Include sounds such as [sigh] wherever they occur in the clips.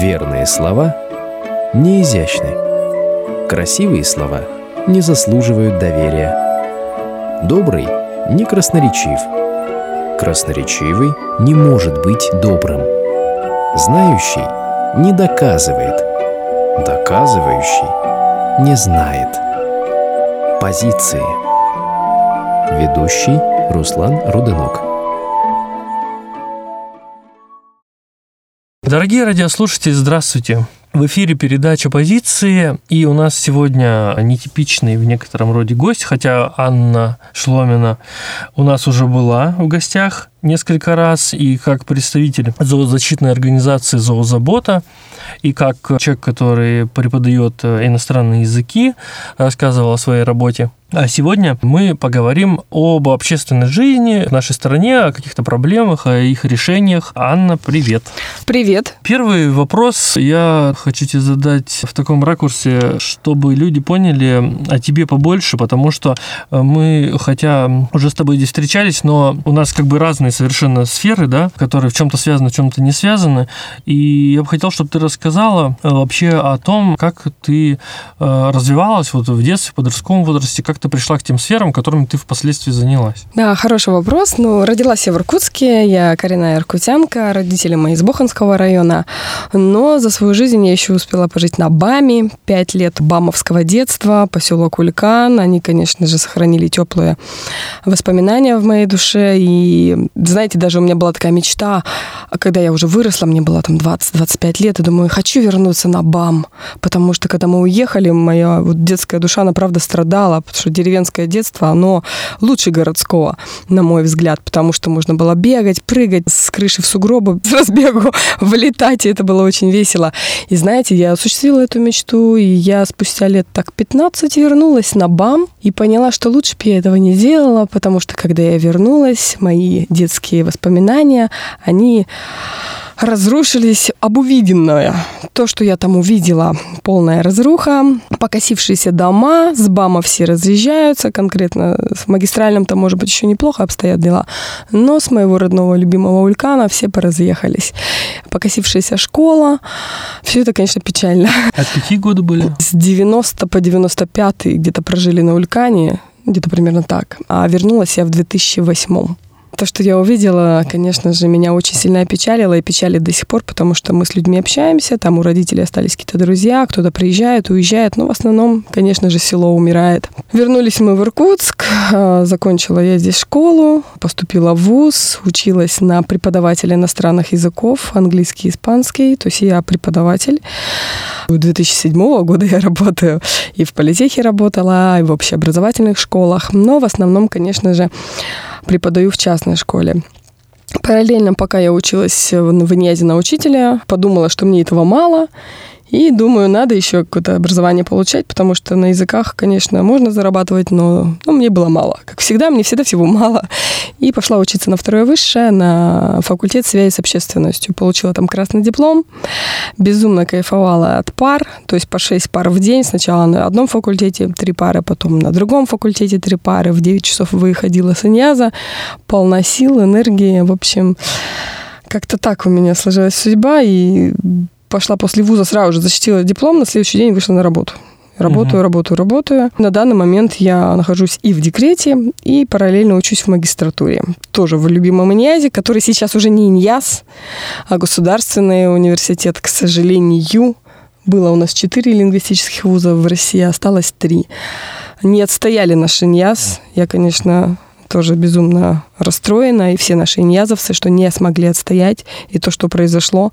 Верные слова не изящны. Красивые слова не заслуживают доверия. Добрый не красноречив. Красноречивый не может быть добрым. Знающий не доказывает. Доказывающий не знает. Позиции. Ведущий Руслан Руденок. Дорогие радиослушатели, здравствуйте. В эфире передача «Позиции», и у нас сегодня нетипичный в некотором роде гость, хотя Анна Шломина у нас уже была в гостях несколько раз, и как представитель зоозащитной организации «Зоозабота», и как человек, который преподает иностранные языки, рассказывал о своей работе. А сегодня мы поговорим об общественной жизни в нашей стране, о каких-то проблемах, о их решениях. Анна, привет. Привет. Первый вопрос я хочу тебе задать в таком ракурсе, чтобы люди поняли о тебе побольше, потому что мы, хотя уже с тобой здесь встречались, но у нас как бы разные совершенно сферы, да, которые в чем-то связаны, в чем-то не связаны. И я бы хотел, чтобы ты рассказала вообще о том, как ты э, развивалась вот в детстве, в подростковом возрасте, как ты пришла к тем сферам, которыми ты впоследствии занялась? Да, хороший вопрос. Ну, родилась я в Иркутске, я коренная иркутянка, родители мои из Боханского района, но за свою жизнь я еще успела пожить на БАМе, пять лет бамовского детства, поселок Улькан, они, конечно же, сохранили теплые воспоминания в моей душе, и, знаете, даже у меня была такая мечта, когда я уже выросла, мне было там 20-25 лет, и думаю, хочу вернуться на БАМ, потому что, когда мы уехали, моя вот детская душа, она, правда, страдала, потому что деревенское детство, оно лучше городского, на мой взгляд, потому что можно было бегать, прыгать с крыши в сугробы, [laughs] с разбегу вылетать, и это было очень весело. И знаете, я осуществила эту мечту, и я спустя лет так 15 вернулась на БАМ и поняла, что лучше бы я этого не делала, потому что когда я вернулась, мои детские воспоминания, они разрушились об увиденное. То, что я там увидела, полная разруха, покосившиеся дома, с БАМа все разъезжаются, конкретно в магистральном-то, может быть, еще неплохо обстоят дела, но с моего родного любимого вулкана все поразъехались. Покосившаяся школа, все это, конечно, печально. А какие годы были? С 90 по 95 где-то прожили на вулкане, где-то примерно так. А вернулась я в 2008 то, что я увидела, конечно же, меня очень сильно опечалило и печалит до сих пор, потому что мы с людьми общаемся, там у родителей остались какие-то друзья, кто-то приезжает, уезжает, но в основном, конечно же, село умирает. Вернулись мы в Иркутск, а, закончила я здесь школу, поступила в ВУЗ, училась на преподавателя иностранных языков, английский, испанский, то есть я преподаватель. С 2007 года я работаю и в политехе работала, и в общеобразовательных школах, но в основном, конечно же, преподаю в частной школе. Параллельно, пока я училась в ИНЯЗе на учителя, подумала, что мне этого мало, и думаю, надо еще какое-то образование получать, потому что на языках, конечно, можно зарабатывать, но ну, мне было мало. Как всегда, мне всегда всего мало. И пошла учиться на второе высшее, на факультет связи с общественностью. Получила там красный диплом. Безумно кайфовала от пар, то есть по 6 пар в день. Сначала на одном факультете три пары, потом на другом факультете три пары. В 9 часов выходила с иньяза, полна сил, энергии. В общем, как-то так у меня сложилась судьба, и пошла после вуза, сразу же защитила диплом, на следующий день вышла на работу. Работаю, угу. работаю, работаю. На данный момент я нахожусь и в декрете, и параллельно учусь в магистратуре. Тоже в любимом иньязе, который сейчас уже не иньяз, а государственный университет, к сожалению. Было у нас четыре лингвистических вуза в России, осталось три. Не отстояли наш иньяз. Я, конечно, тоже безумно расстроена, и все наши иньязовцы, что не смогли отстоять, и то, что произошло,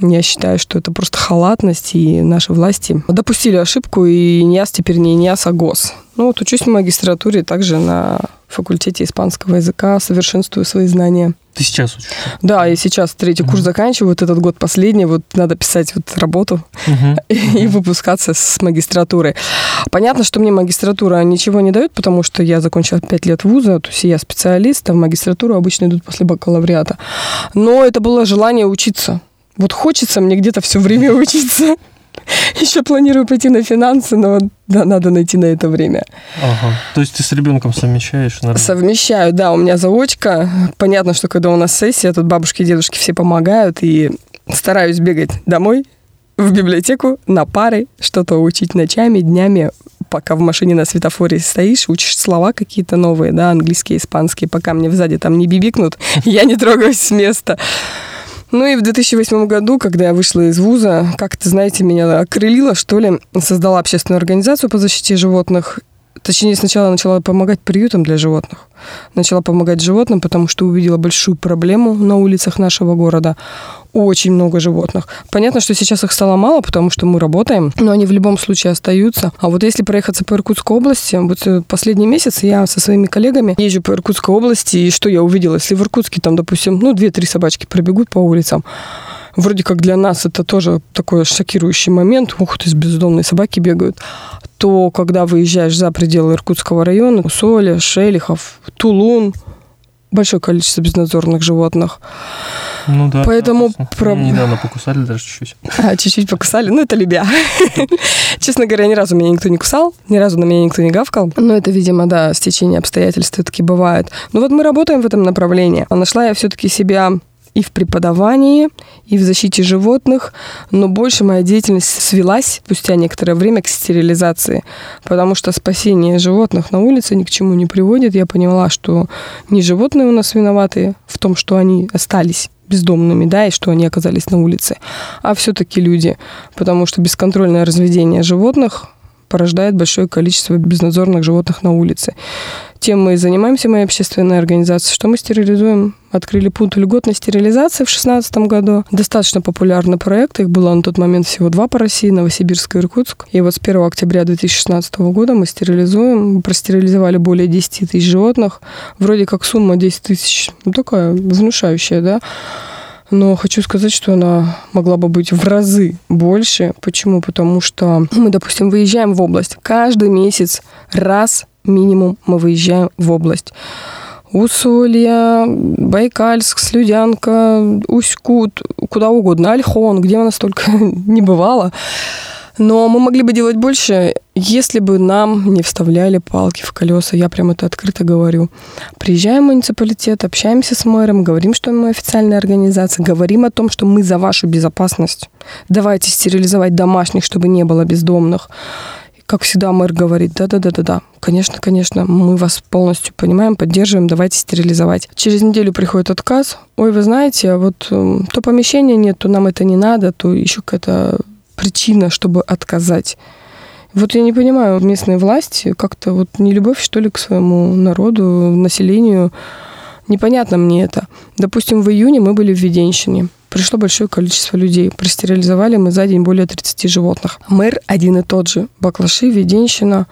я считаю, что это просто халатность, и наши власти допустили ошибку, и иньяз теперь не иньяз, а ГОС. Ну вот учусь в магистратуре также на факультете испанского языка, совершенствую свои знания. Ты сейчас учишься? Да, я сейчас третий uh-huh. курс заканчиваю, вот этот год последний, вот надо писать вот работу. Uh-huh. [laughs] и выпускаться с магистратуры. Понятно, что мне магистратура ничего не дает, потому что я закончила 5 лет вуза, то есть я специалист, а в магистратуру обычно идут после бакалавриата. Но это было желание учиться. Вот хочется мне где-то все время [laughs] учиться. Еще планирую пойти на финансы, но да, надо найти на это время. Ага. То есть ты с ребенком совмещаешь? Наверное? Совмещаю, да. У меня заочка. Понятно, что когда у нас сессия, тут бабушки и дедушки все помогают, и стараюсь бегать домой в библиотеку на пары, что-то учить ночами, днями, пока в машине на светофоре стоишь, учишь слова какие-то новые, да, английские, испанские, пока мне сзади там не бибикнут, [laughs] я не трогаюсь с места. Ну и в 2008 году, когда я вышла из вуза, как-то, знаете, меня окрылило, что ли, создала общественную организацию по защите животных. Точнее, сначала начала помогать приютам для животных. Начала помогать животным, потому что увидела большую проблему на улицах нашего города очень много животных. Понятно, что сейчас их стало мало, потому что мы работаем, но они в любом случае остаются. А вот если проехаться по Иркутской области, вот э, последний месяц я со своими коллегами езжу по Иркутской области, и что я увидела? Если в Иркутске там, допустим, ну, две-три собачки пробегут по улицам, вроде как для нас это тоже такой шокирующий момент. Ух ты, бездомные собаки бегают. То, когда выезжаешь за пределы Иркутского района, Соли, Шелихов, Тулун, большое количество безнадзорных животных. Ну да. Поэтому... Про... недавно покусали даже чуть-чуть. [laughs] А, чуть-чуть покусали. Ну, это любя. [laughs] Честно говоря, ни разу меня никто не кусал, ни разу на меня никто не гавкал. Но это, видимо, да, стечение обстоятельств все-таки бывает. Но вот мы работаем в этом направлении. А нашла я все-таки себя и в преподавании, и в защите животных, но больше моя деятельность свелась спустя некоторое время к стерилизации, потому что спасение животных на улице ни к чему не приводит. Я поняла, что не животные у нас виноваты в том, что они остались бездомными, да, и что они оказались на улице, а все-таки люди, потому что бесконтрольное разведение животных порождает большое количество безнадзорных животных на улице. Тем мы и занимаемся, моя общественная организация, что мы стерилизуем. Открыли пункт льготной стерилизации в 2016 году. Достаточно популярный проект. Их было на тот момент всего два по России, Новосибирск и Иркутск. И вот с 1 октября 2016 года мы стерилизуем. Мы простерилизовали более 10 тысяч животных. Вроде как сумма 10 тысяч, ну такая внушающая, да. Но хочу сказать, что она могла бы быть в разы больше. Почему? Потому что мы, допустим, выезжаем в область. Каждый месяц раз минимум мы выезжаем в область. Усолья, Байкальск, Слюдянка, Усть-Кут, куда угодно, Альхон, где у нас только [laughs] не бывало. Но мы могли бы делать больше, если бы нам не вставляли палки в колеса. Я прям это открыто говорю. Приезжаем в муниципалитет, общаемся с мэром, говорим, что мы официальная организация, говорим о том, что мы за вашу безопасность. Давайте стерилизовать домашних, чтобы не было бездомных. Как всегда, мэр говорит, да-да-да-да-да, конечно, конечно, мы вас полностью понимаем, поддерживаем, давайте стерилизовать. Через неделю приходит отказ. Ой, вы знаете, вот эм, то помещения нет, то нам это не надо, то еще какая-то причина, чтобы отказать. Вот я не понимаю, местные власти как-то вот не любовь, что ли, к своему народу, населению. Непонятно мне это. Допустим, в июне мы были в Веденщине. Пришло большое количество людей. Простерилизовали мы за день более 30 животных. Мэр один и тот же. Баклаши, Веденщина.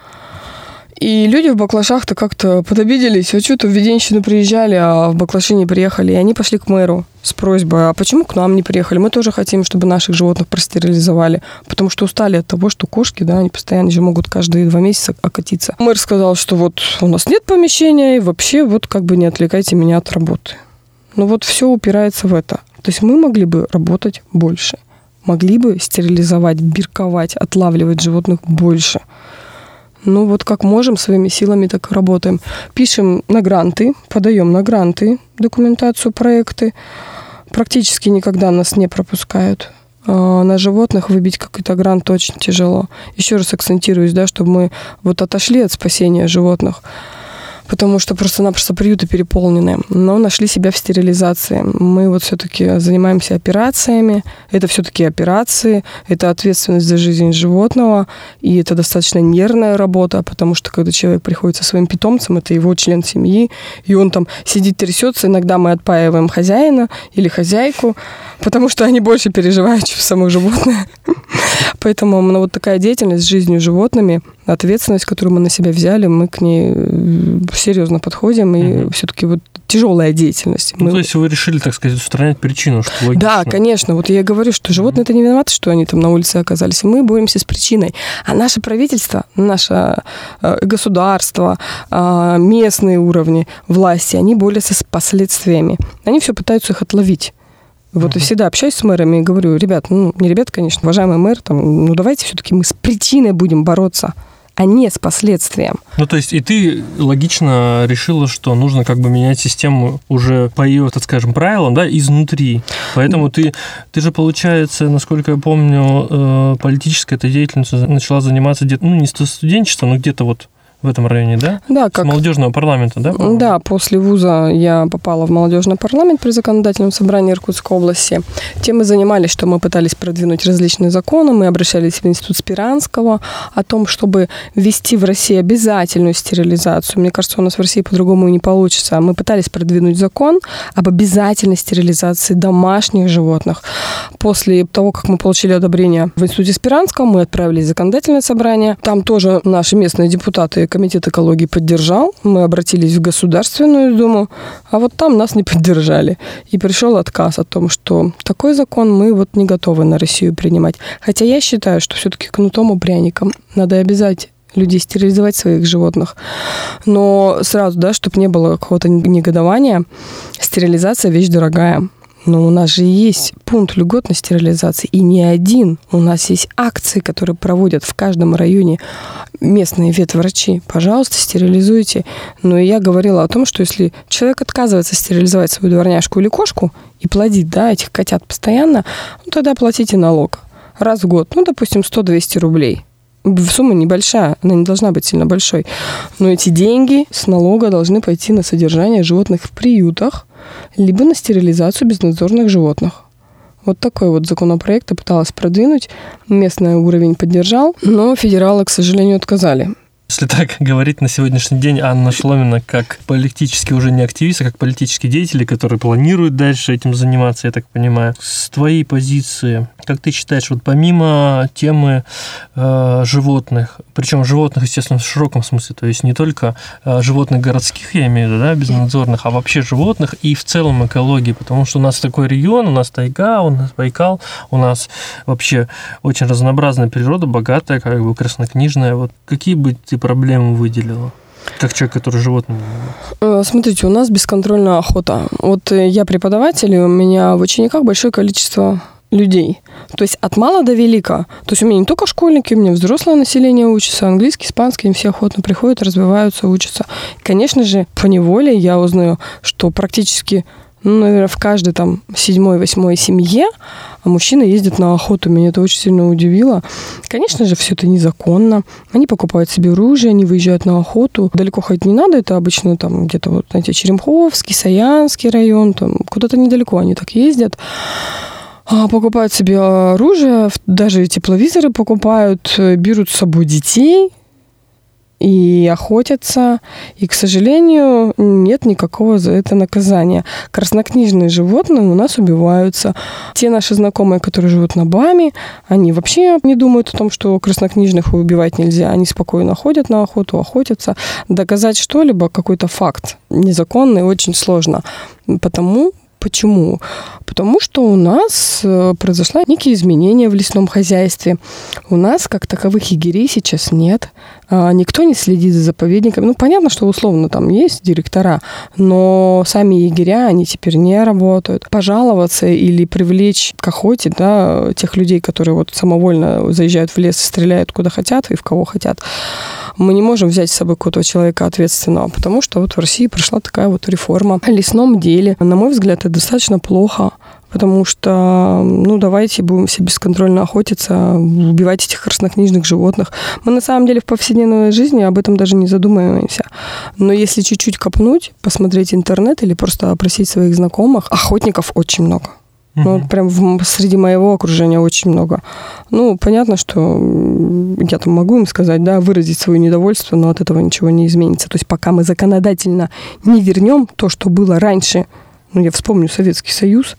И люди в баклашах-то как-то подобиделись. Вот что-то в Веденщину приезжали, а в баклаши не приехали. И они пошли к мэру с просьбой, а почему к нам не приехали? Мы тоже хотим, чтобы наших животных простерилизовали. Потому что устали от того, что кошки, да, они постоянно же могут каждые два месяца окатиться. Мэр сказал, что вот у нас нет помещения, и вообще вот как бы не отвлекайте меня от работы. Ну вот все упирается в это. То есть мы могли бы работать больше. Могли бы стерилизовать, бирковать, отлавливать животных больше. Ну вот как можем, своими силами так работаем. Пишем на гранты, подаем на гранты документацию, проекты. Практически никогда нас не пропускают. А на животных выбить какой-то грант очень тяжело. Еще раз акцентируюсь, да, чтобы мы вот отошли от спасения животных потому что просто-напросто приюты переполнены. Но нашли себя в стерилизации. Мы вот все-таки занимаемся операциями. Это все-таки операции, это ответственность за жизнь животного, и это достаточно нервная работа, потому что когда человек приходит со своим питомцем, это его член семьи, и он там сидит, трясется, иногда мы отпаиваем хозяина или хозяйку, потому что они больше переживают, чем само животное. [laughs] Поэтому ну, вот такая деятельность с жизнью животными, ответственность, которую мы на себя взяли, мы к ней э, серьезно подходим, и угу. все-таки вот тяжелая деятельность. Ну, мы... то есть вы решили, так сказать, устранять причину, что логично. Да, конечно. Вот я говорю, что животные это не виноваты, что они там на улице оказались. Мы боремся с причиной. А наше правительство, наше э, государство, э, местные уровни власти, они борются с последствиями. Они все пытаются их отловить. Вот uh-huh. и всегда общаюсь с мэрами и говорю, ребят, ну, не ребят, конечно, уважаемый мэр, там, ну, давайте все-таки мы с причиной будем бороться, а не с последствием. Ну, то есть и ты логично решила, что нужно как бы менять систему уже по ее, так скажем, правилам, да, изнутри. Поэтому ты, ты же, получается, насколько я помню, э, политической этой деятельностью начала заниматься где-то, ну, не студенчеством, но где-то вот в этом районе, да? Да, как... С молодежного парламента, да? по-моему? Да, после вуза я попала в молодежный парламент при законодательном собрании Иркутской области. Тем мы занимались, что мы пытались продвинуть различные законы, мы обращались в Институт Спиранского о том, чтобы ввести в России обязательную стерилизацию. Мне кажется, у нас в России по-другому и не получится. Мы пытались продвинуть закон об обязательной стерилизации домашних животных. После того, как мы получили одобрение в Институте Спиранского, мы отправились в законодательное собрание. Там тоже наши местные депутаты комитет экологии поддержал, мы обратились в Государственную Думу, а вот там нас не поддержали. И пришел отказ о том, что такой закон мы вот не готовы на Россию принимать. Хотя я считаю, что все-таки кнутом и пряником надо обязать людей стерилизовать своих животных. Но сразу, да, чтобы не было какого-то негодования, стерилизация вещь дорогая. Но у нас же есть пункт льготной стерилизации, и не один. У нас есть акции, которые проводят в каждом районе местные ветврачи. Пожалуйста, стерилизуйте. Но я говорила о том, что если человек отказывается стерилизовать свою дворняжку или кошку и плодить да, этих котят постоянно, ну, тогда платите налог раз в год. Ну, допустим, 100-200 рублей сумма небольшая, она не должна быть сильно большой. Но эти деньги с налога должны пойти на содержание животных в приютах, либо на стерилизацию безнадзорных животных. Вот такой вот законопроект я пыталась продвинуть. Местный уровень поддержал, но федералы, к сожалению, отказали. Если так [laughs] говорить на сегодняшний день, Анна Шломина как политически уже не активист, а как политический деятель, который планирует дальше этим заниматься, я так понимаю. С твоей позиции, как ты считаешь, вот помимо темы э, животных, причем животных, естественно, в широком смысле, то есть не только э, животных городских, я имею в виду, да, безнадзорных, а вообще животных и в целом экологии, потому что у нас такой регион, у нас тайга, у нас Байкал, у нас вообще очень разнообразная природа, богатая, как бы краснокнижная. Вот какие бы ты проблему выделила? Как человек, который животным э, Смотрите, у нас бесконтрольная охота. Вот э, я преподаватель, и у меня в учениках большое количество людей. То есть от мала до велика. То есть у меня не только школьники, у меня взрослое население учится, английский, испанский, они все охотно приходят, развиваются, учатся. Конечно же, по неволе я узнаю, что практически ну, наверное, в каждой там седьмой, восьмой семье а мужчины ездят на охоту. Меня это очень сильно удивило. Конечно же, все это незаконно. Они покупают себе оружие, они выезжают на охоту. Далеко ходить не надо, это обычно там где-то вот, знаете, Черемховский, Саянский район, там куда-то недалеко они так ездят а, покупают себе оружие, даже тепловизоры покупают, берут с собой детей, и охотятся. И, к сожалению, нет никакого за это наказания. Краснокнижные животные у нас убиваются. Те наши знакомые, которые живут на Баме, они вообще не думают о том, что краснокнижных убивать нельзя. Они спокойно ходят на охоту, охотятся. Доказать что-либо, какой-то факт незаконный, очень сложно. Потому Почему? Потому что у нас э, произошла некие изменения в лесном хозяйстве. У нас как таковых егерей сейчас нет. А, никто не следит за заповедниками. Ну, понятно, что условно там есть директора, но сами егеря, они теперь не работают. Пожаловаться или привлечь к охоте, да, тех людей, которые вот самовольно заезжают в лес стреляют куда хотят и в кого хотят, мы не можем взять с собой какого-то человека ответственного, потому что вот в России прошла такая вот реформа в лесном деле. На мой взгляд, это достаточно плохо, потому что, ну, давайте будем все бесконтрольно охотиться, убивать этих краснокнижных животных. Мы на самом деле в повседневной жизни об этом даже не задумываемся. Но если чуть-чуть копнуть, посмотреть интернет или просто опросить своих знакомых, охотников очень много. Ну, вот прям в, среди моего окружения очень много. Ну, понятно, что я там могу им сказать, да, выразить свое недовольство, но от этого ничего не изменится. То есть пока мы законодательно не вернем то, что было раньше, ну, я вспомню Советский Союз,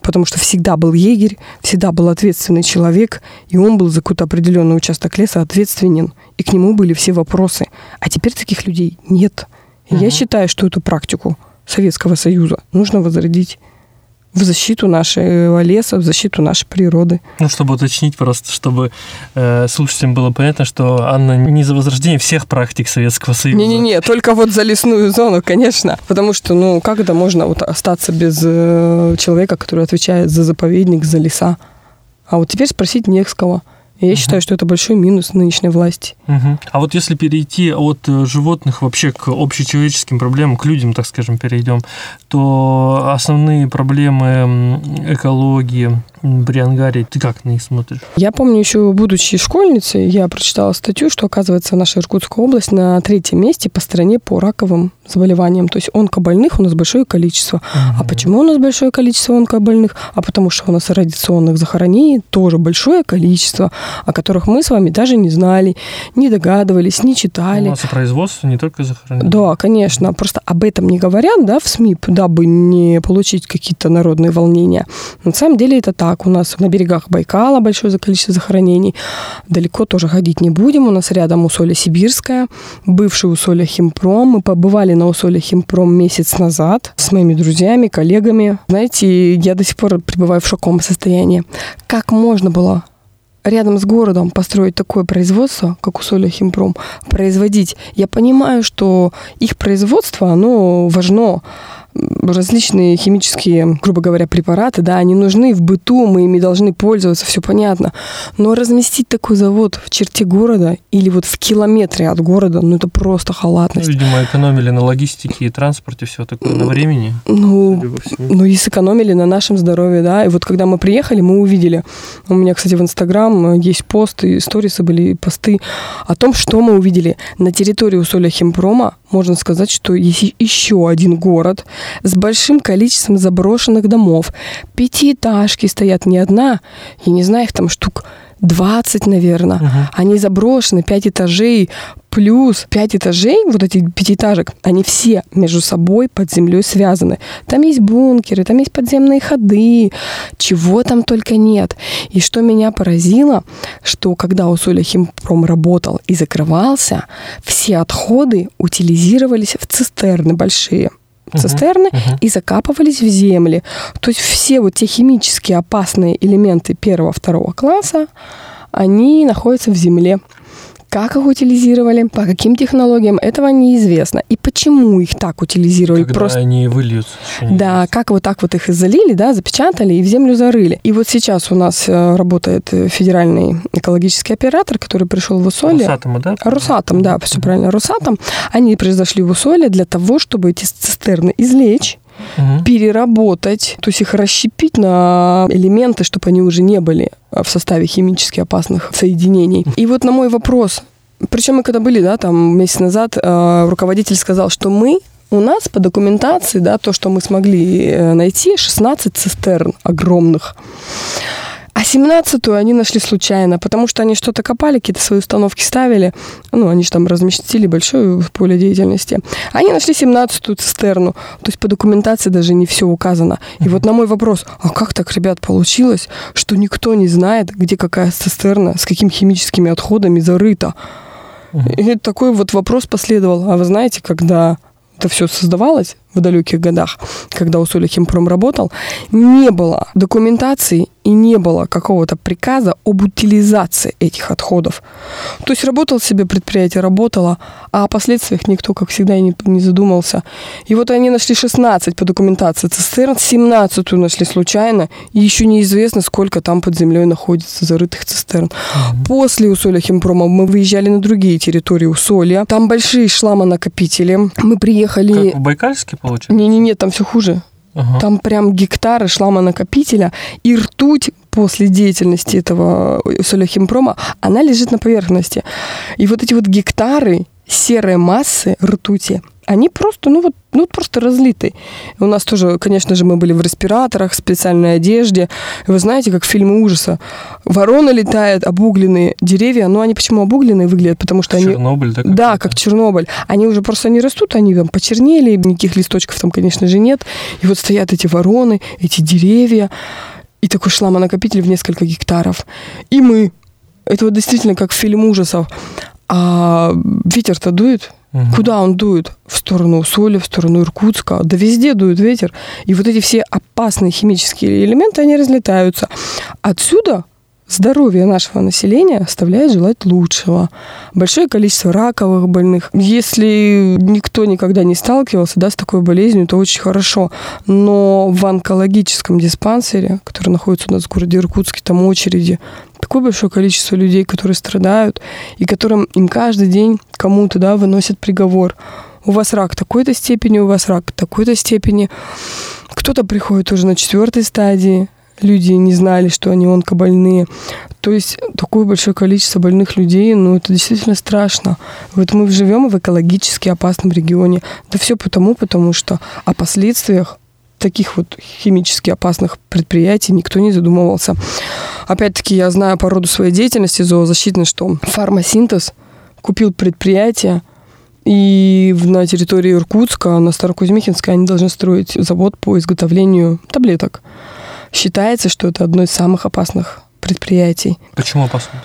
потому что всегда был егерь, всегда был ответственный человек, и он был за какой-то определенный участок леса ответственен, и к нему были все вопросы. А теперь таких людей нет. И угу. я считаю, что эту практику Советского Союза нужно возродить в защиту нашего леса, в защиту нашей природы. Ну, чтобы уточнить просто, чтобы э, слушателям было понятно, что Анна не за возрождение всех практик Советского Союза. Не-не-не, только вот за лесную зону, конечно. Потому что, ну, как это можно вот остаться без э, человека, который отвечает за заповедник, за леса? А вот теперь спросить не с кого. Я считаю, что это большой минус нынешней власти. Мгм. А вот если перейти от э, животных вообще к общечеловеческим проблемам, к людям, так скажем, перейдем, то основные проблемы экологии при Ангаре, ты как на них смотришь? Я помню еще, будучи школьницей, я прочитала статью, что, оказывается, наша Иркутская область на третьем месте по стране по раковым заболеваниям. То есть онкобольных у нас большое количество. А почему у нас большое количество онкобольных? А потому что у нас радиационных захоронений тоже большое количество, о которых мы с вами даже не знали, не догадывались, не У читали. нас и производство не только захоронение. Да, конечно. Просто об этом не говорят, да, в СМИ, дабы не получить какие-то народные волнения. На самом деле это так. У нас на берегах Байкала большое количество захоронений. Далеко тоже ходить не будем. У нас рядом усолье Сибирское, бывший усолье Химпром. Мы побывали на усолье Химпром месяц назад с моими друзьями, коллегами. Знаете, я до сих пор пребываю в шоковом состоянии. Как можно было рядом с городом построить такое производство, как усолье Химпром, производить. Я понимаю, что их производство, оно важно. Различные химические, грубо говоря, препараты, да, они нужны в быту, мы ими должны пользоваться, все понятно. Но разместить такой завод в черте города или вот в километре от города, ну это просто Ну, халатность. видимо, экономили на логистике и транспорте, все такое, на времени. Ну, ну и сэкономили на нашем здоровье, да. И вот когда мы приехали, мы увидели, у меня, кстати, в Инстаграм э, есть пост, и сторисы были, и посты о том, что мы увидели. На территории Усолья Химпрома можно сказать, что есть еще один город с большим количеством заброшенных домов. Пятиэтажки стоят не одна, я не знаю, их там штук 20, наверное. Мгм. Они заброшены, 5 этажей, плюс 5 этажей, вот эти пятиэтажек, они все между собой под землей связаны. Там есть бункеры, там есть подземные ходы, чего там только нет. И что меня поразило, что когда Усолья Химпром работал и закрывался, все отходы утилизировались в цистерны большие. Цистерны Мгм. и закапывались в земли. То есть все вот те химически опасные элементы первого, второго класса, они находятся в земле. Как их утилизировали, по каким технологиям, этого неизвестно. И почему их так утилизировали? Когда Просто они выльются. да, как вот так вот их и залили, да, запечатали и в землю зарыли. И вот сейчас у нас э, работает э, федеральный экологический оператор, который пришел в Усолье. Росатома, да? Русатом, да, все правильно, Русатом. Они произошли в Усолье для того, чтобы эти цистерны извлечь, Мгм. переработать, то есть их расщепить на элементы, чтобы они уже не были а, в составе химически опасных соединений. И вот на мой вопрос, причем мы когда были, да, там месяц назад, э, руководитель сказал, что мы у нас по документации, да, то, что мы смогли э, найти, 16 цистерн огромных. А 17-ю они нашли случайно, потому что они что-то копали, какие-то свои установки ставили. Ну, они же там разместили большое поле деятельности. Они нашли 17-ю цистерну. То есть по документации даже не все указано. И вот на мой вопрос, а как так, ребят, получилось, что никто не знает, где какая цистерна, с какими химическими отходами зарыта? Мгм. И такой вот вопрос последовал. А вы знаете, когда это все создавалось в далеких годах, когда Усолье Химпром работал, не было документации и не было какого-то приказа об утилизации этих отходов. То есть работал себе предприятие, работало, а о последствиях никто, как всегда, и не, не задумался. И вот они нашли 16 по документации цистерн, 17 нашли случайно, и еще неизвестно, сколько там под землей находится зарытых цистерн. После Усолья Химпрома мы выезжали на другие территории Усолья. Там большие шламонакопители. Мы приехали... Как в Байкальске, получается? Не-не-не, там все хуже. Ага. Там прям гектары шламонакопителя и ртуть после деятельности этого солехимпрома, она лежит на поверхности. И вот эти вот гектары серой массы ртути, они просто, ну вот, ну просто разлиты. У нас тоже, конечно же, мы были в респираторах, в специальной одежде. Вы знаете, как в фильме ужаса. Ворона летает, обугленные деревья. Но они почему обугленные выглядят? Потому что они... Чернобыль, да? Да, как Чернобыль. Они уже просто не растут, они там почернели, никаких листочков там, конечно же, нет. И вот стоят эти вороны, эти деревья, и такой шламонакопитель в несколько гектаров. И мы. Это вот действительно как фильм ужасов. А ветер-то дует. Мгм. Куда он дует? В сторону Соли, в сторону Иркутска. Да везде дует ветер. И вот эти все опасные химические элементы, они разлетаются. Отсюда здоровье нашего населения оставляет желать лучшего. Большое количество раковых больных. Если никто никогда не сталкивался да, с такой болезнью, то очень хорошо. Но в онкологическом диспансере, который находится у нас в городе Иркутске, там очереди, такое большое количество людей, которые страдают, и которым им каждый день кому-то, да, выносят приговор. У вас рак такой-то степени, у вас рак такой-то степени. Кто-то приходит уже на четвертой стадии, люди не знали, что они онкобольные. То есть такое большое количество больных людей, ну это действительно страшно. Вот мы живем в экологически опасном регионе. Да все потому, потому что о последствиях таких вот химически опасных предприятий никто не задумывался. Опять-таки, я знаю по роду своей деятельности зоозащитной, что фармасинтез купил предприятие, и на территории Иркутска, на Старокузьмихинской, они должны строить завод по изготовлению таблеток. Считается, что это одно из самых опасных предприятий. Почему опасно?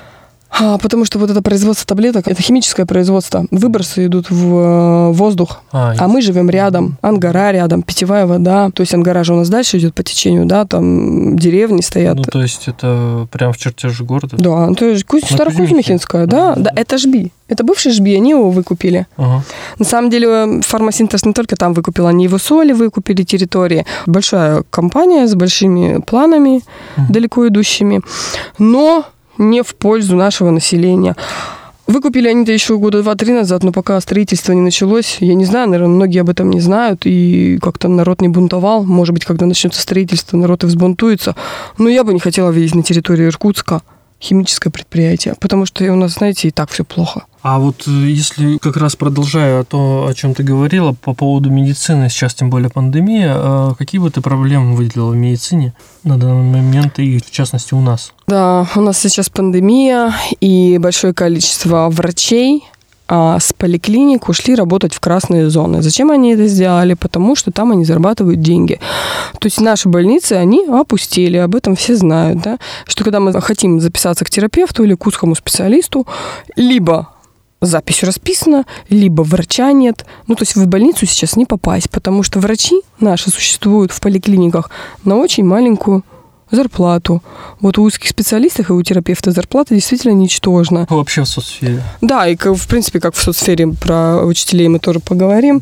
А, потому что вот это производство таблеток, это химическое производство. Выбросы идут в э, воздух. А, а мы живем рядом. Ангара рядом, питьевая вода. То есть Ангара же у нас дальше идет по течению, да, там деревни стоят. Ну, то есть это прям в чертеже города? Да, ну, то есть Кусь, Старокузьмихинская, да, да, это жби. Это бывший жби, они его выкупили. Ага. На самом деле фармасинтез не только там выкупил, они его соли выкупили территории. Большая компания с большими планами, угу. далеко идущими. Но не в пользу нашего населения. Выкупили они это еще года два-три назад, но пока строительство не началось, я не знаю, наверное, многие об этом не знают, и как-то народ не бунтовал. Может быть, когда начнется строительство, народ и взбунтуется. Но я бы не хотела видеть на территории Иркутска химическое предприятие, потому что у нас, знаете, и так все плохо. А вот э, если как раз продолжая то, о чем ты говорила по поводу медицины, сейчас тем более пандемия, а какие бы ты проблемы выделила в медицине на данный момент и в частности у нас? Да, у нас сейчас пандемия и большое количество врачей, а с поликлиник ушли работать в красные зоны. Зачем они это сделали? Потому что там они зарабатывают деньги. То есть наши больницы, они опустили, об этом все знают, да? что когда мы хотим записаться к терапевту или к узкому специалисту, либо запись расписана, либо врача нет. Ну, то есть в больницу сейчас не попасть, потому что врачи наши существуют в поликлиниках на очень маленькую зарплату. Вот у узких специалистов и у терапевта зарплата действительно ничтожна. Вообще в соцсфере. Да, и в принципе, как в соцсфере про учителей мы тоже поговорим.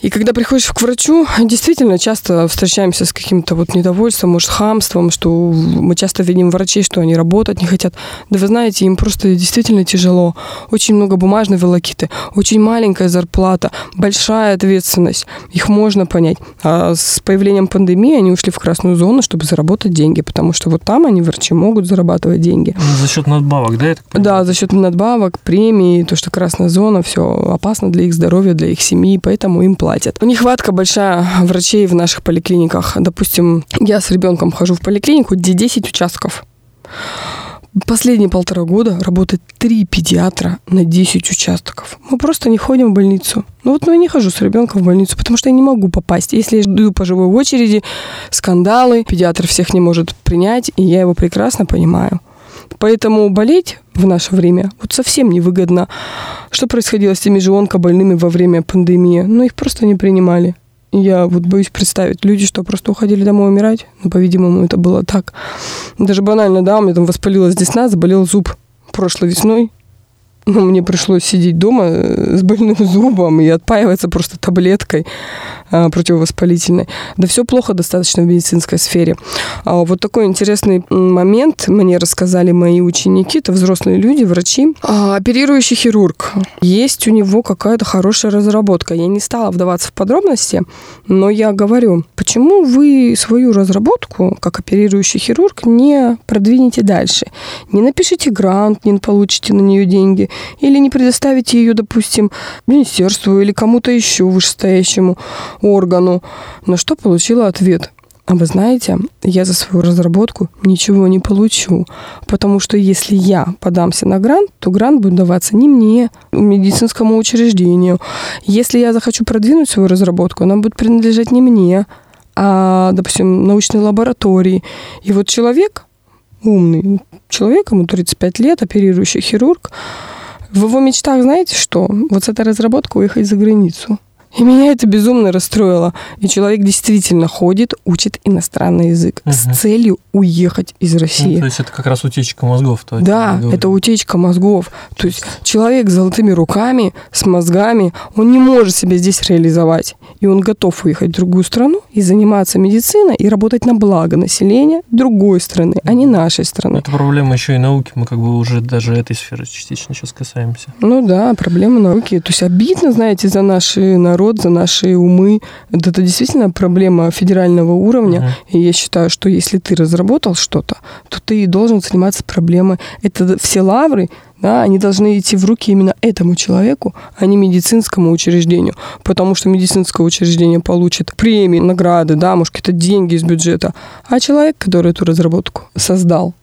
И когда приходишь к врачу, действительно часто встречаемся с каким-то вот недовольством, может, хамством, что мы часто видим врачей, что они работать не хотят. Да вы знаете, им просто действительно тяжело. Очень много бумажной волокиты, очень маленькая зарплата, большая ответственность. Их можно понять. А с появлением пандемии они ушли в красную зону, чтобы заработать деньги, потому что вот там они, врачи, могут зарабатывать деньги. Ну, за счет надбавок, да? Да, за счет надбавок, премии, то, что красная зона, все опасно для их здоровья, для их семьи, поэтому им платят платят. Нехватка большая врачей в наших поликлиниках. Допустим, я с ребенком хожу в поликлинику, где 10 участков. Последние полтора года работает три педиатра на 10 участков. Мы просто не ходим в больницу. Ну вот ну, я не хожу с ребенком в больницу, потому что я не могу попасть. Если я иду по живой очереди, скандалы, педиатр всех не может принять, и я его прекрасно понимаю. Поэтому болеть в наше время вот совсем невыгодно. Что происходило с теми же онкобольными во время пандемии? Ну, их просто не принимали. Я вот боюсь представить, люди что, просто уходили домой умирать? Ну, по-видимому, это было так. Даже банально, да, у меня там воспалилась десна, заболел зуб прошлой весной. Ну, мне пришлось сидеть дома э, с больным [laughs] зубом и отпаиваться просто таблеткой противовоспалительной. Да все плохо достаточно в медицинской сфере. А вот такой интересный момент мне рассказали мои ученики, это взрослые люди, врачи. А, оперирующий хирург. Есть у него какая-то хорошая разработка. Я не стала вдаваться в подробности, но я говорю, почему вы свою разработку, как оперирующий хирург, не продвинете дальше? Не напишите грант, не получите на нее деньги, или не предоставите ее, допустим, министерству или кому-то еще вышестоящему органу. На что получила ответ. А вы знаете, я за свою разработку ничего не получу, потому что если я подамся на грант, то грант будет даваться не мне, медицинскому учреждению. Если я захочу продвинуть свою разработку, она будет принадлежать не мне, а, допустим, научной лаборатории. И вот человек, умный человек, ему 35 лет, оперирующий хирург, в его мечтах, знаете что? Вот с этой разработкой уехать за границу. И меня это безумно расстроило. И человек действительно ходит, учит иностранный язык Мгм. с целью уехать из России. Ну, то есть это как раз утечка мозгов. то, Да, это утечка мозгов. То есть человек с золотыми руками, с мозгами, он не может себя здесь реализовать. И он готов уехать в другую страну и заниматься медициной и работать на благо населения другой страны, а не нашей страны. Это проблема еще и науки. Мы как бы уже даже этой сферы частично сейчас касаемся. Ну да, проблема науки. То есть обидно, знаете, за наш народ, за наши умы. Это, действительно проблема федерального уровня. Мгм. И я считаю, что если ты разработал что-то, то ты должен заниматься проблемой. Это все лавры, да, они должны идти в руки именно этому человеку, а не медицинскому учреждению. Потому что медицинское учреждение получит премии, награды, да, может, какие-то деньги из бюджета. А человек, который эту разработку создал,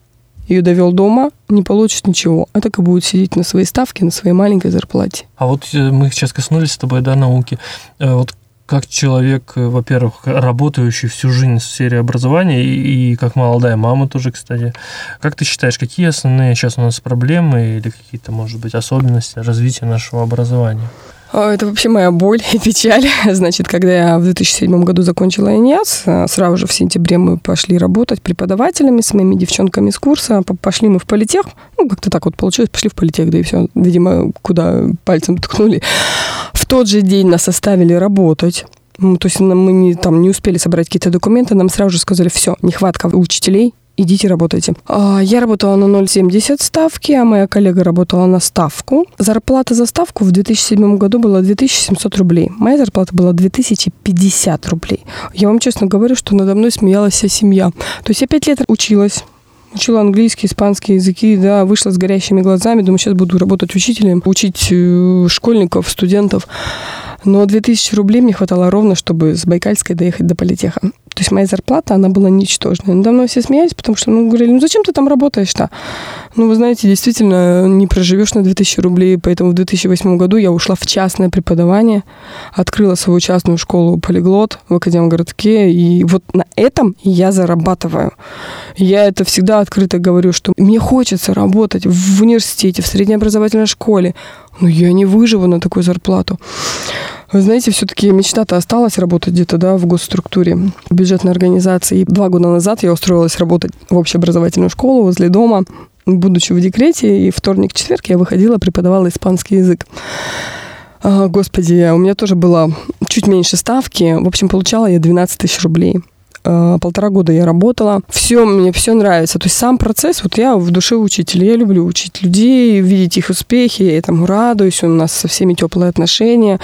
ее довел дома, не получит ничего, а так и будет сидеть на своей ставке, на своей маленькой зарплате. А вот э, мы сейчас коснулись с тобой, да, науки. Э, Вот как человек, э, во-первых, работающий всю жизнь в сфере образования, и, и как молодая мама тоже, кстати, как ты считаешь, какие основные сейчас у нас проблемы или какие-то, может быть, особенности развития нашего образования? А, Это вообще моя боль и печаль. [laughs] Значит, когда я в 2007 году закончила ИНИАС, а, сразу же в сентябре мы пошли работать преподавателями с моими девчонками из курса. Пошли мы в политех. Ну, как-то так вот получилось. Пошли в политех, да и все. Видимо, куда пальцем ткнули. В тот же день нас оставили работать. Ну, То есть мы не, там, не успели собрать какие-то документы, нам сразу же сказали, все, нехватка учителей, идите работайте. А, Я работала на 0,70 ставки, а моя коллега работала на ставку. Зарплата за ставку в 2007 году была 2700 рублей. Моя зарплата была 2050 рублей. Я вам честно говорю, что надо мной смеялась вся семья. То есть я пять лет училась, Учила английский, испанский языки, да, вышла с горящими глазами, думаю, сейчас буду работать учителем, учить э, школьников, студентов. Но 2000 рублей мне хватало ровно, чтобы с Байкальской доехать до политеха. То есть моя зарплата, она была ничтожная. Мной все смеялись, потому что, ну, говорили, ну, зачем ты там работаешь-то? Ну, вы знаете, действительно, не проживешь на 2000 рублей, поэтому в 2008 году я ушла в частное преподавание, открыла свою частную школу «Полиглот» в Академгородке, и вот на этом я зарабатываю. Я это всегда открыто говорю, что мне хочется работать в университете, в среднеобразовательной школе, но я не выживу на такую зарплату. Вы знаете, все-таки мечта-то осталась работать где-то, да, в госструктуре, в бюджетной организации. И два года назад я устроилась работать в общеобразовательную школу возле дома, будучи в декрете, и вторник-четверг я выходила, преподавала испанский язык. А, Господи, у меня тоже было чуть меньше ставки. В общем, получала я 12 тысяч рублей. А, Полтора года я работала. Все, мне все нравится. То есть сам процесс, вот я в душе учитель. Я люблю учить людей, видеть их успехи. Я этому радуюсь. У нас со всеми теплые отношения.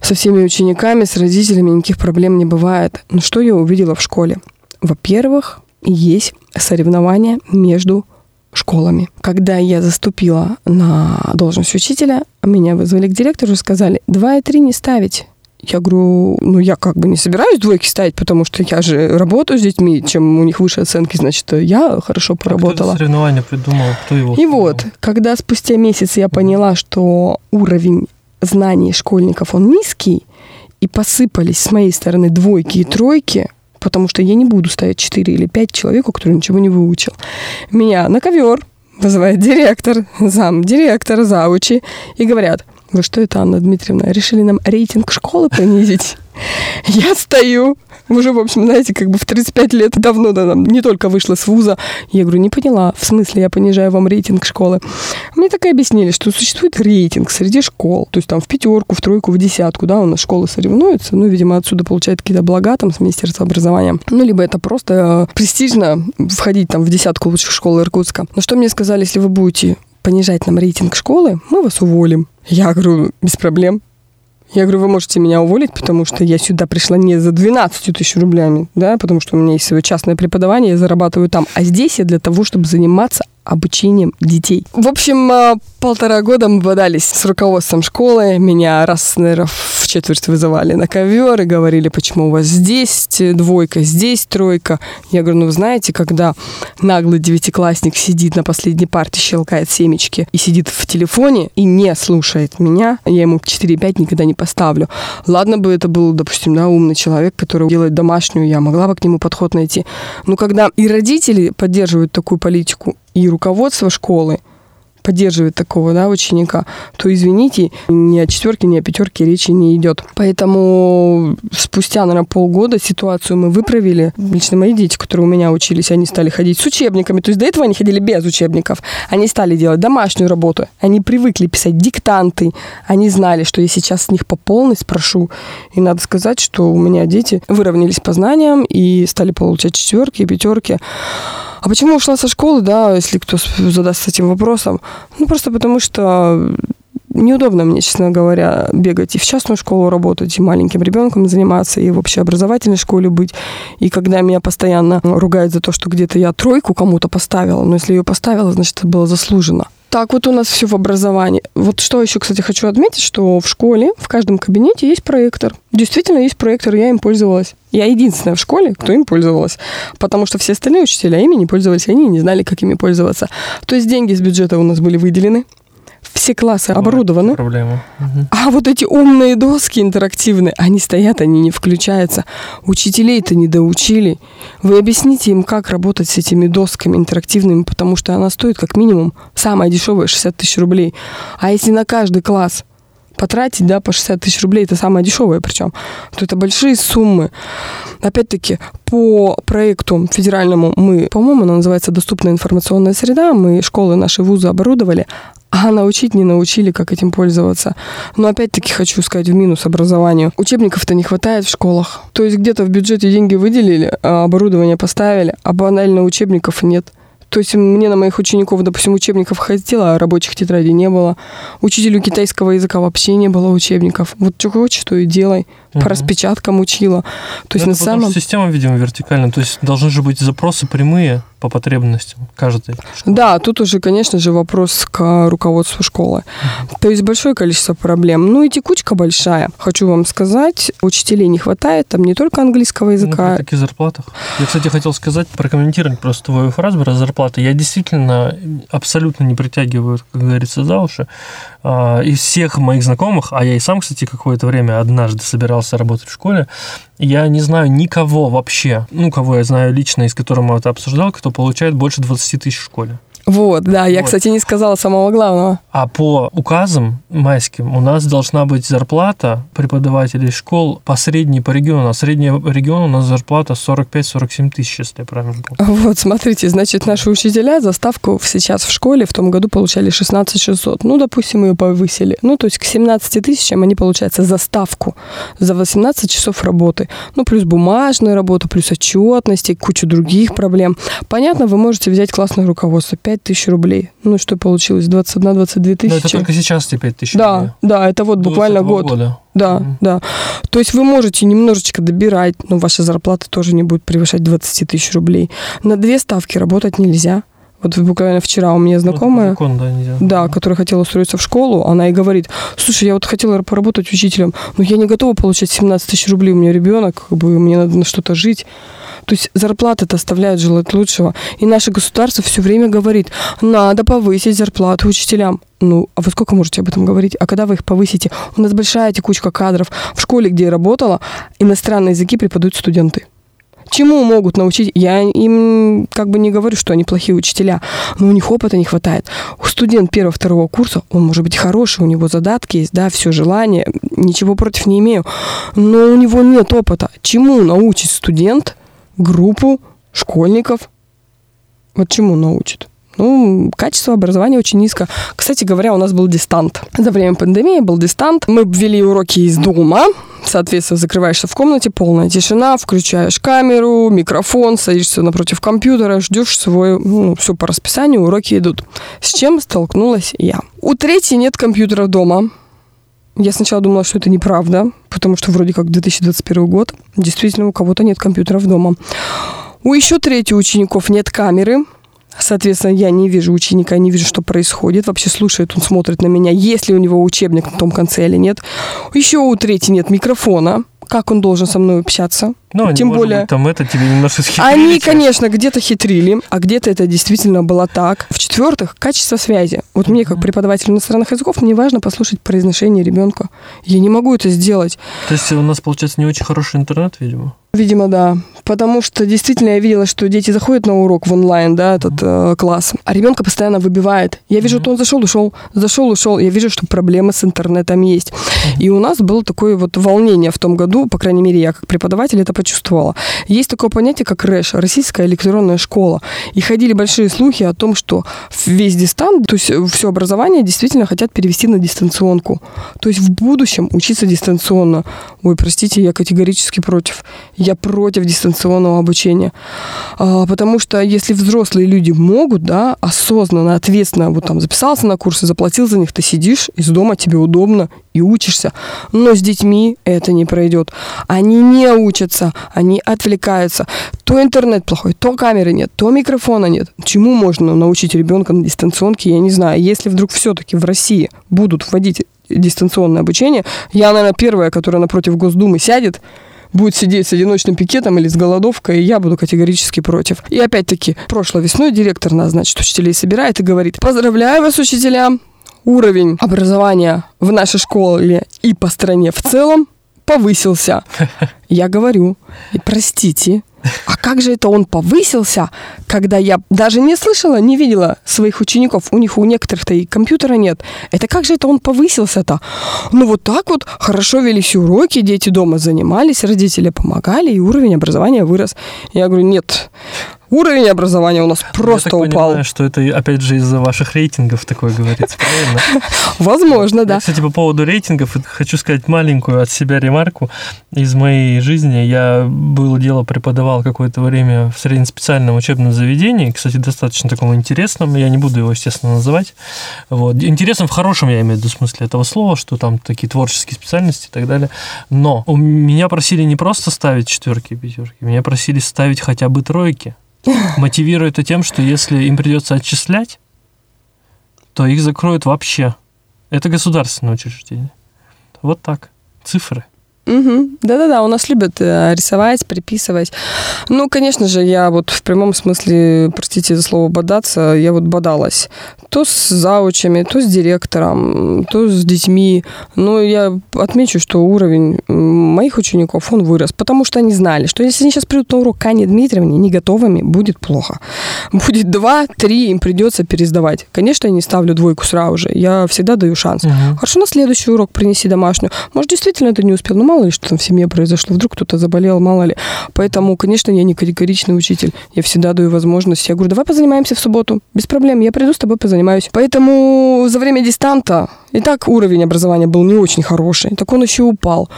Со всеми учениками, с родителями никаких проблем не бывает. Но что я увидела в школе? Во-первых, есть соревнования между школами. Когда я заступила на должность учителя, меня вызвали к директору и сказали, два и три не ставить. Я говорю, ну я как бы не собираюсь двойки ставить, потому что я же работаю с детьми, чем у них выше оценки, значит, я хорошо поработала. Кто это соревнование придумал? Кто его И придумал? вот, когда спустя месяц я поняла, что уровень знаний школьников, он низкий, и посыпались с моей стороны двойки и тройки, потому что я не буду ставить 4 или 5 человеку, который ничего не выучил. Меня на ковер вызывает директор, зам директора, заучи, и говорят, вы что это, Анна Дмитриевна, решили нам рейтинг школы понизить? Я стою, уже, в общем, знаете, как бы в 35 лет давно да, там, не только вышла с вуза. Я говорю, не поняла, в смысле я понижаю вам рейтинг школы. Мне так и объяснили, что существует рейтинг среди школ, то есть там в пятерку, в тройку, в десятку, да, у нас школы соревнуются, ну, видимо, отсюда получают какие-то блага там с Министерства образования. Ну, либо это просто э, престижно входить там в десятку лучших школ Иркутска. Но что мне сказали, если вы будете понижать нам рейтинг школы, мы вас уволим. Я говорю, без проблем. Я говорю, вы можете меня уволить, потому что я сюда пришла не за 12 тысяч рублями, да, потому что у меня есть свое частное преподавание, я зарабатываю там. А здесь я для того, чтобы заниматься обучением детей. В общем, а, полтора года мы бодались с руководством школы. Меня раз, наверное, в четверть вызывали на ковер и говорили, почему у вас здесь двойка, здесь тройка. Я говорю, ну, вы знаете, когда наглый девятиклассник сидит на последней парте, щелкает семечки и сидит в телефоне и не слушает меня, я ему 4-5 никогда не поставлю. Ладно бы это был, допустим, да, умный человек, который делает домашнюю, я могла бы к нему подход найти. Но когда и родители поддерживают такую политику, и руководство школы, поддерживает такого да, ученика, то, извините, ни о четверке, ни о пятерке речи не идет. Поэтому спустя, наверное, полгода ситуацию мы выправили. Лично мои дети, которые у меня учились, они стали ходить с учебниками. То есть до этого они ходили без учебников. Они стали делать домашнюю работу. Они привыкли писать диктанты. Они знали, что я сейчас с них по полной спрошу. И надо сказать, что у меня дети выровнялись по знаниям и стали получать четверки и пятерки. А почему ушла со школы, да, если кто задаст этим вопросом? Ну, просто потому что неудобно мне, честно говоря, бегать и в частную школу работать, и маленьким ребенком заниматься, и в общеобразовательной школе быть. И когда меня постоянно ругают за то, что где-то я тройку кому-то поставила, но если ее поставила, значит, это было заслуженно. Так вот у нас все в образовании. Вот что еще, кстати, хочу отметить, что в школе в каждом кабинете есть проектор. Действительно есть проектор, я им пользовалась. Я единственная в школе, кто им пользовалась. Потому что все остальные учителя ими не пользовались, они не знали, как ими пользоваться. То есть деньги из бюджета у нас были выделены, все классы оборудованы. Проблема. А вот эти умные доски интерактивные, они стоят, они не включаются. Учителей-то не доучили. Вы объясните им, как работать с этими досками интерактивными, потому что она стоит как минимум самая дешевая 60 тысяч рублей. А если на каждый класс потратить, да, по 60 тысяч рублей, это самое дешевое причем, то это большие суммы. Опять-таки, по проекту федеральному мы, по-моему, она называется «Доступная информационная среда», мы школы, наши вузы оборудовали, а научить не научили, как этим пользоваться. Но опять-таки хочу сказать в минус образованию. Учебников-то не хватает в школах. То есть где-то в бюджете деньги выделили, а оборудование поставили, а банально учебников нет. То есть мне на моих учеников, допустим, учебников хватило, а рабочих тетрадей не было. Учителю китайского языка вообще не было учебников. Вот что хочешь, то и делай. По угу. распечаткам учила. То есть Это на самом... Система, видимо, вертикальная. То есть должны же быть запросы прямые по потребностям каждой школы. Да, тут уже, конечно же, вопрос к руководству школы. Угу. То есть большое количество проблем. Ну и текучка большая. Хочу вам сказать, учителей не хватает. Там не только английского языка. Ну, таких зарплатах. Я, кстати, хотел сказать, прокомментировать просто твою фразу про зарплаты. Я действительно абсолютно не притягиваю, как говорится, за уши. А, из всех моих знакомых, а я и сам, кстати, какое-то время однажды собирался работать в школе, я не знаю никого вообще, ну, кого я знаю лично, и с которым я это обсуждал, кто получает больше 20 тысяч в школе. Вот, да, я, вот. кстати, не сказала самого главного. А по указам майским у нас должна быть зарплата преподавателей школ по средней по региону. А средний регион у нас зарплата 45-47 тысяч, если я правильно помню. Вот, смотрите, значит, наши учителя за ставку сейчас в школе в том году получали 16 600. Ну, допустим, ее повысили. Ну, то есть к 17 тысячам они, получается, за ставку за 18 часов работы. Ну, плюс бумажная работа, плюс отчетности, кучу других проблем. Понятно, вы можете взять классное руководство, 5 тысяч рублей. Ну, что получилось? 21-22 тысячи. Но это только сейчас тебе 5 тысяч Да, рублей. да, это вот буквально год. Года. Да, mm да. То есть вы можете немножечко добирать, но ваша зарплата тоже не будет превышать 20 тысяч рублей. На две ставки работать нельзя. Вот буквально вчера у меня знакомая, закон, да, нельзя. да, которая хотела устроиться в школу, она и говорит, слушай, я вот хотела поработать учителем, но я не готова получать 17 тысяч рублей, у меня ребенок, как бы мне надо на что-то жить. То есть зарплаты-то оставляют желать лучшего. И наше государство все время говорит, надо повысить зарплату учителям. Ну, а вы сколько можете об этом говорить? А когда вы их повысите? У нас большая текучка кадров. В школе, где я работала, иностранные языки преподают студенты. Чему могут научить? Я им как бы не говорю, что они плохие учителя, но у них опыта не хватает. Студент первого-второго курса, он может быть хороший, у него задатки есть, да, все желание, ничего против не имею, но у него нет опыта. Чему научит студент – группу школьников. Вот чему научат? Ну, качество образования очень низко. Кстати говоря, у нас был дистант. За время пандемии был дистант. Мы ввели уроки из дома. Соответственно, закрываешься в комнате, полная тишина, включаешь камеру, микрофон, садишься напротив компьютера, ждешь свой, ну, все по расписанию, уроки идут. С чем столкнулась я? У третьей нет компьютера дома. Я сначала думала, что это неправда, потому что вроде как 2021 год. Действительно, у кого-то нет компьютеров дома. У еще третьих учеников нет камеры. Соответственно, я не вижу ученика, не вижу, что происходит. Вообще слушает, он смотрит на меня, есть ли у него учебник на том конце или нет. Еще у третьей нет микрофона как он должен со мной общаться. Ну, Тем более, быть, там это тебе немножко схитрили. Они, конечно, где-то хитрили, а где-то это действительно было так. В-четвертых, качество связи. Вот мне, как преподаватель иностранных языков, мне важно послушать произношение ребенка. Я не могу это сделать. То есть у нас, получается, не очень хороший интернет, видимо? Видимо, да. Потому что действительно я видела, что дети заходят на урок в онлайн, да, этот э, класс, а ребенка постоянно выбивает. Я вижу, что он зашел, ушел, зашел, ушел. Я вижу, что проблемы с интернетом есть. И у нас было такое вот волнение в том году, по крайней мере, я как преподаватель это почувствовала. Есть такое понятие, как РЭШ, Российская электронная школа. И ходили большие слухи о том, что весь дистант, то есть все образование действительно хотят перевести на дистанционку. То есть в будущем учиться дистанционно. Ой, простите, я категорически против. Я против дистанционного обучения. А, потому что если взрослые люди могут, да, осознанно, ответственно, вот там записался на курсы, заплатил за них, ты сидишь из дома, тебе удобно и учишься. Но с детьми это не пройдет. Они не учатся, они отвлекаются. То интернет плохой, то камеры нет, то микрофона нет. Чему можно научить ребенка на дистанционке, я не знаю. Если вдруг все-таки в России будут вводить дистанционное обучение, я, наверное, первая, которая напротив Госдумы сядет будет сидеть с одиночным пикетом или с голодовкой, я буду категорически против. И опять-таки, прошлой весной директор нас, значит, учителей собирает и говорит, поздравляю вас, учителя, уровень образования в нашей школе и по стране в целом повысился. Я говорю, простите, а как же это он повысился, когда я даже не слышала, не видела своих учеников, у них у некоторых-то и компьютера нет. Это как же это он повысился-то? Ну вот так вот хорошо велись уроки, дети дома занимались, родители помогали, и уровень образования вырос. Я говорю, нет, Уровень образования у нас просто Я так упал. Понимаю, что это опять же из-за ваших рейтингов такое говорится, правильно? [laughs] Возможно, да. Кстати, по поводу рейтингов, хочу сказать маленькую от себя ремарку из моей жизни. Я было дело преподавал какое-то время в среднеспециальном учебном заведении, кстати, достаточно таком интересном, я не буду его, естественно, называть. Вот. Интересным в хорошем, я имею в виду смысле этого слова, что там такие творческие специальности и так далее. Но у меня просили не просто ставить четверки и пятерки, меня просили ставить хотя бы тройки. Мотивирует это тем, что если им придется отчислять, то их закроют вообще. Это государственное учреждение. Вот так. Цифры. Угу. Да-да-да, у нас любят э, рисовать, приписывать. Ну, конечно же, я вот в прямом смысле, простите за слово бодаться, я вот бодалась. То с заучами, то с директором, то с детьми. Но я отмечу, что уровень моих учеников, он вырос, потому что они знали, что если они сейчас придут на урок к Ане Дмитриевне не готовыми, будет плохо. Будет два-три, им придется пересдавать. Конечно, я не ставлю двойку сразу же, я всегда даю шанс. Угу. Хорошо, на следующий урок принеси домашнюю. Может, действительно это не успел, но мало ли, что там в семье произошло, вдруг кто-то заболел, мало ли. Поэтому, конечно, я не категоричный учитель. Я всегда даю возможность. Я говорю, давай позанимаемся в субботу. Без проблем, я приду с тобой позанимаюсь. Поэтому за время дистанта и так уровень образования был не очень хороший. Так он еще упал.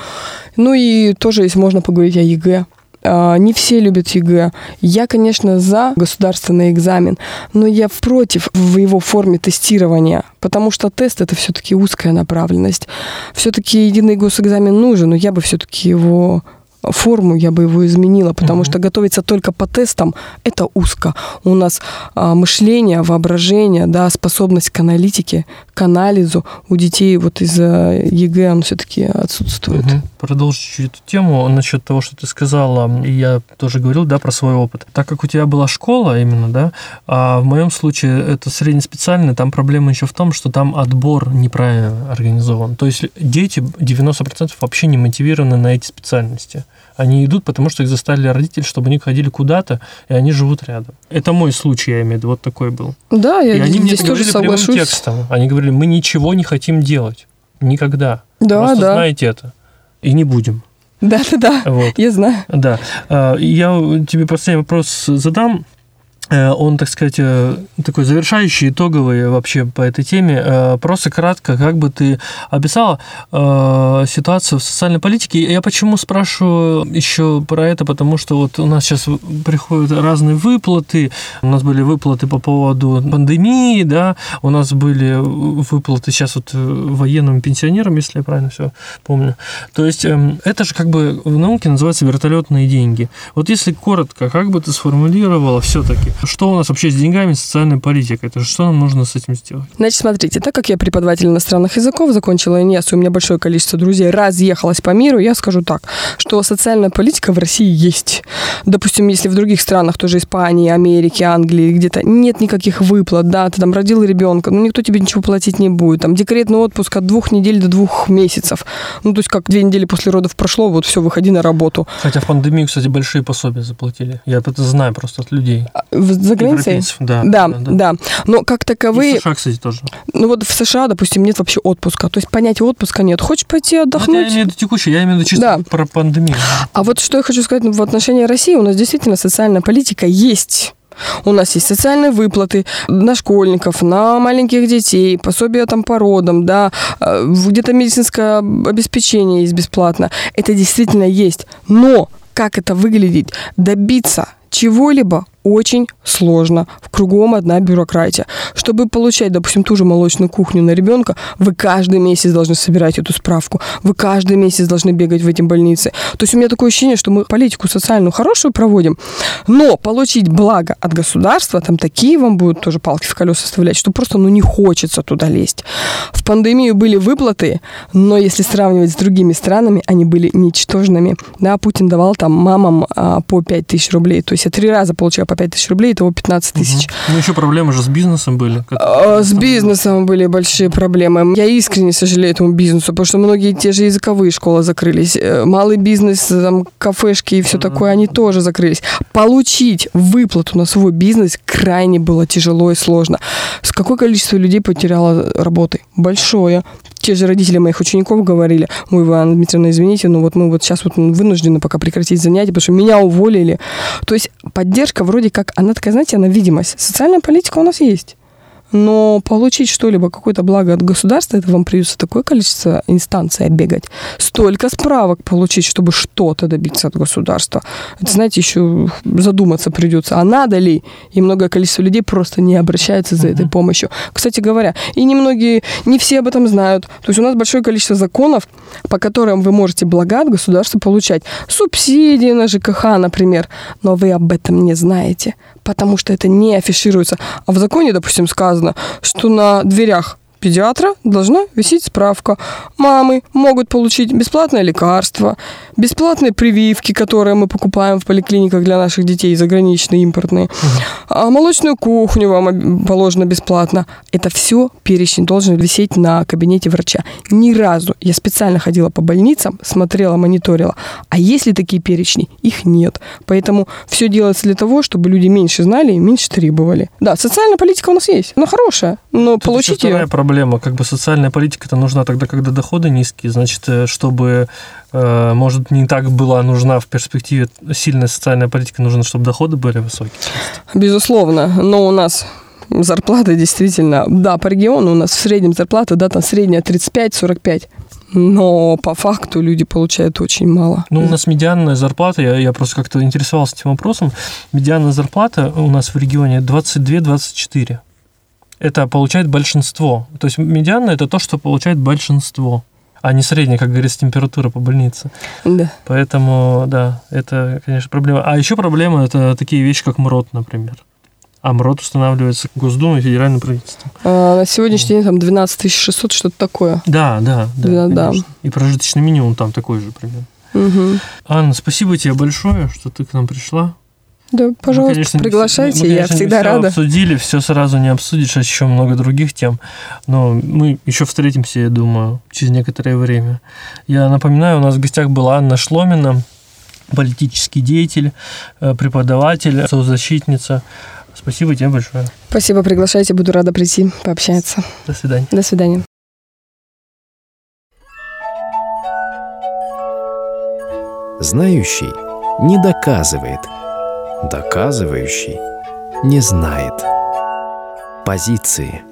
Ну и тоже, если можно поговорить о ЕГЭ. А, не все любят ЕГЭ. Я, конечно, за государственный экзамен, но я против в его форме тестирования, потому что тест это все-таки узкая направленность. Все-таки единый госэкзамен нужен, но я бы все-таки его форму я бы его изменила, потому что готовиться только по тестам это узко. У нас а, мышление, воображение, да, способность к аналитике, к анализу у детей вот из-за ЕГЭ он все-таки отсутствует. Угу. Продолжу чуть эту тему насчет того, что ты сказала, и я тоже говорил, да, про свой опыт. Так как у тебя была школа именно, да, а в моем случае это среднеспециальный, там проблема еще в том, что там отбор неправильно организован. То есть дети 90% вообще не мотивированы на эти специальности. Они идут, потому что их заставили родители, чтобы они ходили куда-то, и они живут рядом. Это мой случай, я имею в виду, вот такой был. Да, я и они здесь мне тоже соглашусь. прямым текстом. Они говорили, мы ничего не хотим делать. Никогда. Да, Просто да. знаете это. И не будем. Да, да, да. Вот. Я знаю. Да. А, я тебе последний вопрос задам. Э, он, так сказать, э, такой завершающий, итоговый вообще по этой теме. Э, просто кратко, как бы ты описала ситуацию в социальной политике. Я почему спрашиваю еще про это, потому что вот у нас сейчас приходят разные выплаты. У нас были выплаты по поводу пандемии, да, у нас были выплаты сейчас вот военным пенсионерам, если я правильно все помню. То есть эм, это же как бы в науке называется вертолетные деньги. Вот если коротко, как бы ты сформулировала все-таки, Что у нас вообще с деньгами, социальной политикой? Это что нам нужно с этим сделать? Значит, смотрите, так как я преподаватель иностранных языков, закончила ИНЕС, у меня большое количество друзей разъехалось по миру, я скажу так, что социальная политика в России есть. Допустим, если в других странах, тоже Испании, Америки, Англии, где-то нет никаких выплат, да, ты там родил ребенка, ну никто тебе ничего платить не будет, там декретный отпуск от двух недель до двух месяцев. Ну, то есть как две недели после родов прошло, вот все, выходи на работу. Хотя в пандемию, кстати, большие пособия заплатили. Я это знаю просто от людей. За границей? Да, да, да, да. Но как таковые... И в США, кстати, тоже. Ну вот в США, допустим, нет вообще отпуска. То есть понятия отпуска нет. Хочешь пойти отдохнуть? Это я имею в виду текущий, я имею в виду чисто да. про пандемию. А вот что я хочу сказать в отношении России. У нас действительно социальная политика есть. У нас есть социальные выплаты на школьников, на маленьких детей, пособия там по родам, да, э, где-то медицинское обеспечение есть бесплатно. Это действительно есть. Но как это выглядит? Добиться чего-либо очень сложно. В кругом одна бюрократия. Чтобы получать, допустим, ту же молочную кухню на ребенка, вы каждый месяц должны собирать эту справку. Вы каждый месяц должны бегать в эти больницы. То есть у меня такое ощущение, что мы политику социальную хорошую проводим, но получить благо от государства, там такие вам будут тоже палки в колеса вставлять, что просто ну, не хочется туда лезть. В пандемию были выплаты, но если сравнивать с другими странами, они были ничтожными. Да, Путин давал там мамам а, по 5 тысяч рублей. То есть я три раза получила по 5 тысяч рублей, итого 15 тысяч. Угу. Ну, еще проблемы же с бизнесом были. А, с бизнесом были большие проблемы. Я искренне сожалею этому бизнесу, потому что многие те же языковые школы закрылись. Э, малый бизнес, там, кафешки и все такое, они тоже закрылись. Получить выплату на свой бизнес крайне было тяжело и сложно. С какое количество людей потеряло работы? Большое те же родители моих учеников говорили, ой, Иван Дмитриевна, извините, но вот мы вот сейчас вот вынуждены пока прекратить занятия, потому что меня уволили. То есть поддержка вроде как, она такая, знаете, она видимость. Социальная политика у нас есть. Но получить что-либо, какое-то благо от государства, это вам придется такое количество инстанций оббегать. Столько справок получить, чтобы что-то добиться от государства. Это, знаете, еще задуматься придется, а надо ли? И многое количество людей просто не обращается за этой помощью. Кстати говоря, и немногие, не все об этом знают. То есть у нас большое количество законов, по которым вы можете блага от государства получать. Субсидии на ЖКХ, например. Но вы об этом не знаете потому что это не афишируется. А в законе, допустим, сказано, что на дверях педиатра должна висеть справка. Мамы могут получить бесплатное лекарство, бесплатные прививки, которые мы покупаем в поликлиниках для наших детей, заграничные, импортные. Угу. А молочную кухню вам положено бесплатно. Это все перечень должен висеть на кабинете врача. Ни разу я специально ходила по больницам, смотрела, мониторила. А если такие перечни? Их нет. Поэтому все делается для того, чтобы люди меньше знали и меньше требовали. Да, социальная политика у нас есть. Она хорошая, но Тут получить ее проблема. Как бы социальная политика это нужна тогда, когда доходы низкие. Значит, э, чтобы, э, может, не так была нужна в перспективе сильная социальная политика, нужно, чтобы доходы были высокие. Безусловно. Но у нас зарплата действительно, да, по региону у нас в среднем зарплата, да, там средняя 35-45 но по факту люди получают очень мало. Ну, у нас медианная зарплата, я, я просто как-то интересовался этим вопросом, медианная зарплата у нас в регионе 22-24 это получает большинство. То есть медиана это то, что получает большинство, а не средняя, как говорится, температура по больнице. Да. Поэтому, да, это, конечно, проблема. А еще проблема это такие вещи, как МРОД, например. А МРОД устанавливается Госдумой и федеральным правительством. А на сегодняшний день там 12 600, что-то такое. Да, да, да. да, да. И прожиточный минимум там такой же примерно. Угу. Анна, спасибо тебе большое, что ты к нам пришла. Да, пожалуйста, мы, конечно, приглашайте, мы, мы, конечно, я всегда все рада. обсудили, все сразу не обсудишь, а еще много других тем. Но мы еще встретимся, я думаю, через некоторое время. Я напоминаю, у нас в гостях была Анна Шломина, политический деятель, э, преподаватель, соцзащитница. Спасибо тебе большое. Спасибо, приглашайте, буду рада прийти, пообщаться. До свидания. До свидания. Знающий не доказывает – доказывающий не знает позиции.